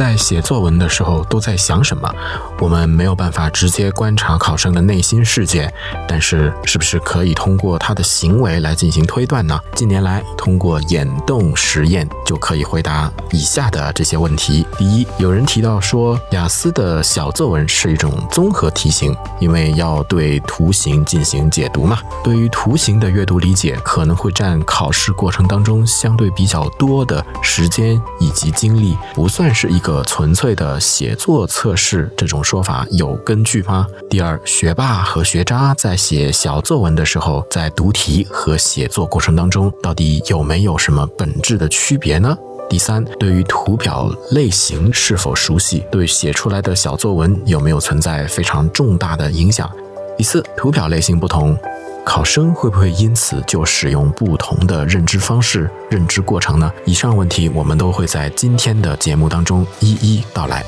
在写作文的时候都在想什么？我们没有办法直接观察考生的内心世界，但是是不是可以通过他的行为来进行推断呢？近年来，通过眼动实验就可以回答以下的这些问题：第一，有人提到说，雅思的小作文是一种综合题型，因为要对图形进行解读嘛。对于图形的阅读理解，可能会占考试过程当中相对比较多的时间以及精力，不算是一个纯粹的写作测试。这种说法有根据吗？第二，学霸和学渣在写小作文的时候，在读题和写作过程当中，到底有没有什么本质的区别呢？第三，对于图表类型是否熟悉，对写出来的小作文有没有存在非常重大的影响？第四，图表类型不同，考生会不会因此就使用不同的认知方式、认知过程呢？以上问题我们都会在今天的节目当中一一道来。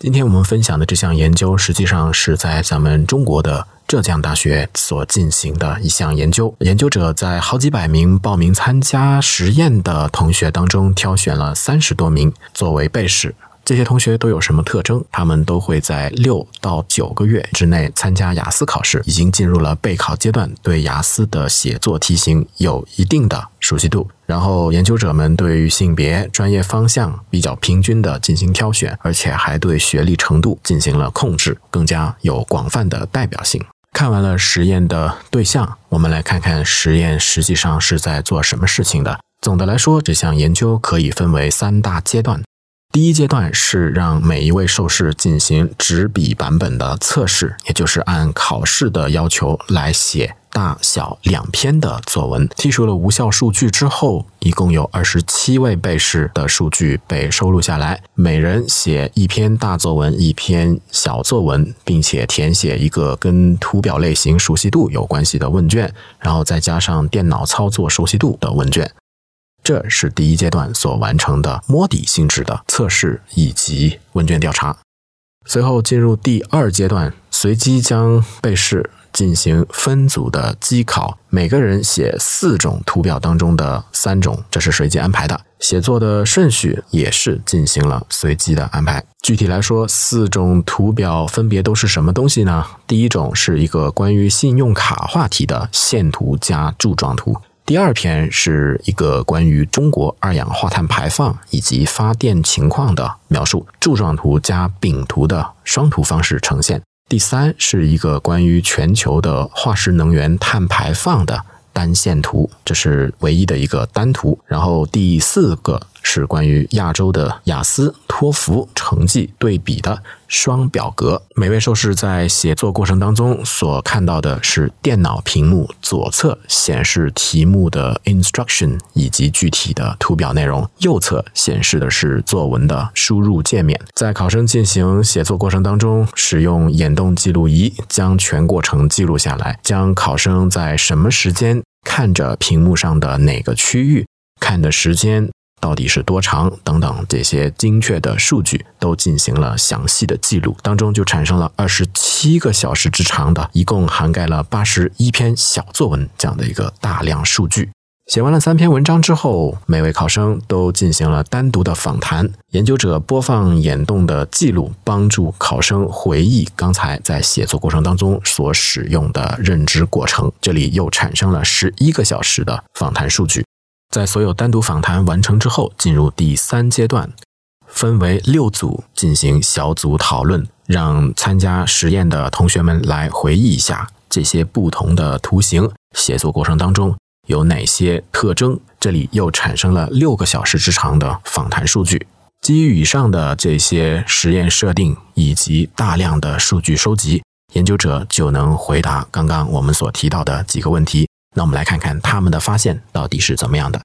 今天我们分享的这项研究，实际上是在咱们中国的浙江大学所进行的一项研究。研究者在好几百名报名参加实验的同学当中，挑选了三十多名作为被试。这些同学都有什么特征？他们都会在六到九个月之内参加雅思考试，已经进入了备考阶段，对雅思的写作题型有一定的熟悉度。然后，研究者们对于性别、专业方向比较平均的进行挑选，而且还对学历程度进行了控制，更加有广泛的代表性。看完了实验的对象，我们来看看实验实际上是在做什么事情的。总的来说，这项研究可以分为三大阶段。第一阶段是让每一位受试进行纸笔版本的测试，也就是按考试的要求来写大小两篇的作文。剔除了无效数据之后，一共有二十七位被试的数据被收录下来，每人写一篇大作文，一篇小作文，并且填写一个跟图表类型熟悉度有关系的问卷，然后再加上电脑操作熟悉度的问卷。这是第一阶段所完成的摸底性质的测试以及问卷调查。随后进入第二阶段，随机将被试进行分组的机考，每个人写四种图表当中的三种，这是随机安排的。写作的顺序也是进行了随机的安排。具体来说，四种图表分别都是什么东西呢？第一种是一个关于信用卡话题的线图加柱状图。第二篇是一个关于中国二氧化碳排放以及发电情况的描述，柱状图加饼图的双图方式呈现。第三是一个关于全球的化石能源碳排放的单线图，这是唯一的一个单图。然后第四个。是关于亚洲的雅思、托福成绩对比的双表格。每位受试在写作过程当中所看到的是电脑屏幕左侧显示题目的 instruction 以及具体的图表内容，右侧显示的是作文的输入界面。在考生进行写作过程当中，使用眼动记录仪将全过程记录下来，将考生在什么时间看着屏幕上的哪个区域看的时间。到底是多长等等这些精确的数据都进行了详细的记录，当中就产生了二十七个小时之长的，一共涵盖了八十一篇小作文这样的一个大量数据。写完了三篇文章之后，每位考生都进行了单独的访谈，研究者播放眼动的记录，帮助考生回忆刚才在写作过程当中所使用的认知过程。这里又产生了十一个小时的访谈数据。在所有单独访谈完成之后，进入第三阶段，分为六组进行小组讨论，让参加实验的同学们来回忆一下这些不同的图形写作过程当中有哪些特征。这里又产生了六个小时之长的访谈数据。基于以上的这些实验设定以及大量的数据收集，研究者就能回答刚刚我们所提到的几个问题。那我们来看看他们的发现到底是怎么样的。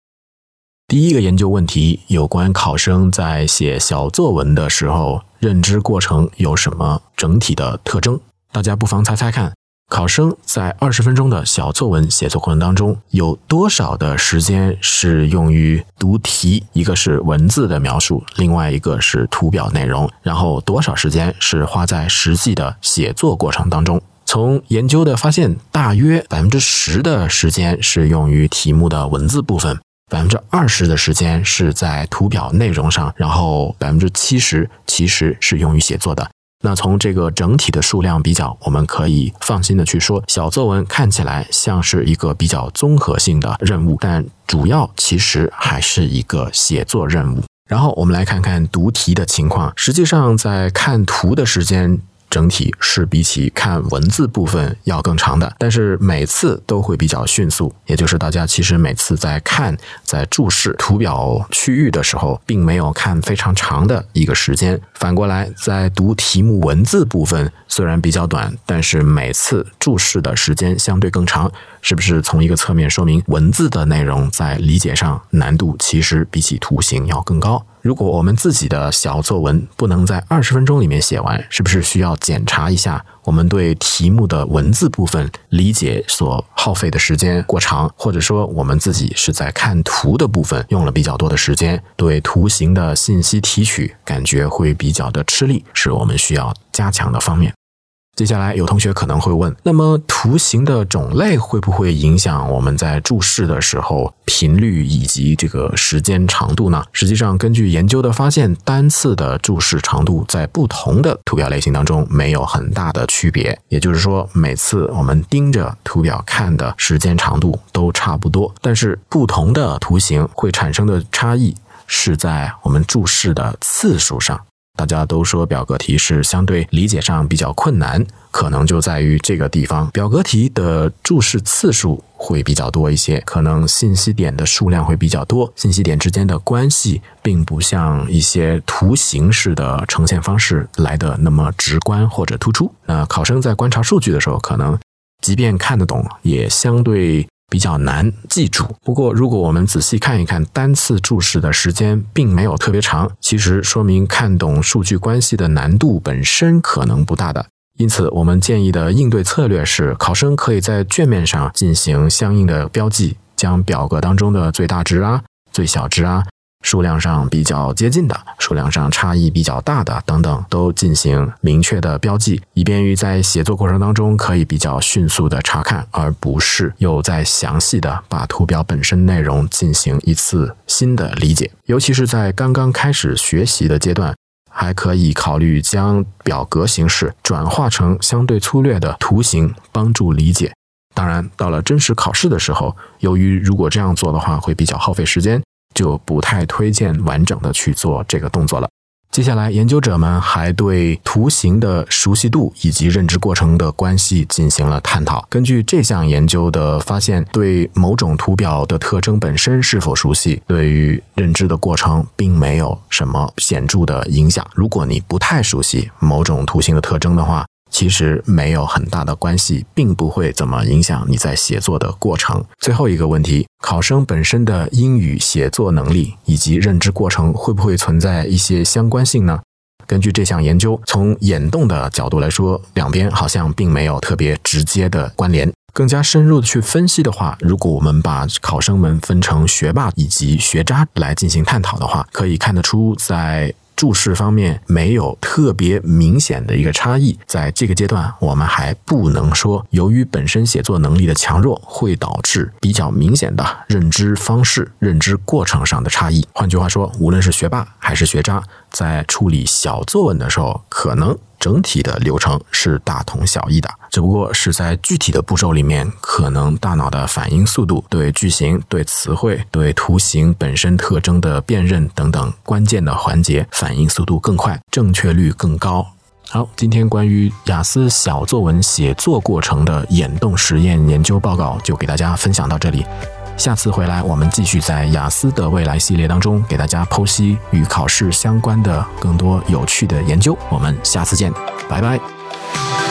第一个研究问题有关考生在写小作文的时候，认知过程有什么整体的特征？大家不妨猜猜看，考生在二十分钟的小作文写作过程当中，有多少的时间是用于读题？一个是文字的描述，另外一个是图表内容。然后多少时间是花在实际的写作过程当中？从研究的发现，大约百分之十的时间是用于题目的文字部分，百分之二十的时间是在图表内容上，然后百分之七十其实是用于写作的。那从这个整体的数量比较，我们可以放心的去说，小作文看起来像是一个比较综合性的任务，但主要其实还是一个写作任务。然后我们来看看读题的情况，实际上在看图的时间。整体是比起看文字部分要更长的，但是每次都会比较迅速。也就是大家其实每次在看、在注视图表区域的时候，并没有看非常长的一个时间。反过来，在读题目文字部分，虽然比较短，但是每次注视的时间相对更长。是不是从一个侧面说明文字的内容在理解上难度其实比起图形要更高？如果我们自己的小作文不能在二十分钟里面写完，是不是需要检查一下我们对题目的文字部分理解所耗费的时间过长，或者说我们自己是在看图的部分用了比较多的时间，对图形的信息提取感觉会比较的吃力，是我们需要加强的方面。接下来有同学可能会问，那么图形的种类会不会影响我们在注释的时候频率以及这个时间长度呢？实际上，根据研究的发现，单次的注释长度在不同的图表类型当中没有很大的区别。也就是说，每次我们盯着图表看的时间长度都差不多，但是不同的图形会产生的差异是在我们注释的次数上。大家都说表格题是相对理解上比较困难，可能就在于这个地方。表格题的注释次数会比较多一些，可能信息点的数量会比较多，信息点之间的关系并不像一些图形式的呈现方式来的那么直观或者突出。那考生在观察数据的时候，可能即便看得懂，也相对。比较难记住。不过，如果我们仔细看一看单次注释的时间并没有特别长，其实说明看懂数据关系的难度本身可能不大的。因此，我们建议的应对策略是，考生可以在卷面上进行相应的标记，将表格当中的最大值啊、最小值啊。数量上比较接近的，数量上差异比较大的等等，都进行明确的标记，以便于在写作过程当中可以比较迅速的查看，而不是又再详细的把图表本身内容进行一次新的理解。尤其是在刚刚开始学习的阶段，还可以考虑将表格形式转化成相对粗略的图形，帮助理解。当然，到了真实考试的时候，由于如果这样做的话，会比较耗费时间。就不太推荐完整的去做这个动作了。接下来，研究者们还对图形的熟悉度以及认知过程的关系进行了探讨。根据这项研究的发现，对某种图表的特征本身是否熟悉，对于认知的过程并没有什么显著的影响。如果你不太熟悉某种图形的特征的话，其实没有很大的关系，并不会怎么影响你在写作的过程。最后一个问题，考生本身的英语写作能力以及认知过程会不会存在一些相关性呢？根据这项研究，从眼动的角度来说，两边好像并没有特别直接的关联。更加深入的去分析的话，如果我们把考生们分成学霸以及学渣来进行探讨的话，可以看得出在。注释方面没有特别明显的一个差异，在这个阶段，我们还不能说由于本身写作能力的强弱会导致比较明显的认知方式、认知过程上的差异。换句话说，无论是学霸还是学渣，在处理小作文的时候，可能。整体的流程是大同小异的，只不过是在具体的步骤里面，可能大脑的反应速度、对句型、对词汇、对图形本身特征的辨认等等关键的环节，反应速度更快，正确率更高。好，今天关于雅思小作文写作过程的眼动实验研究报告就给大家分享到这里。下次回来，我们继续在雅思的未来系列当中给大家剖析与考试相关的更多有趣的研究。我们下次见，拜拜。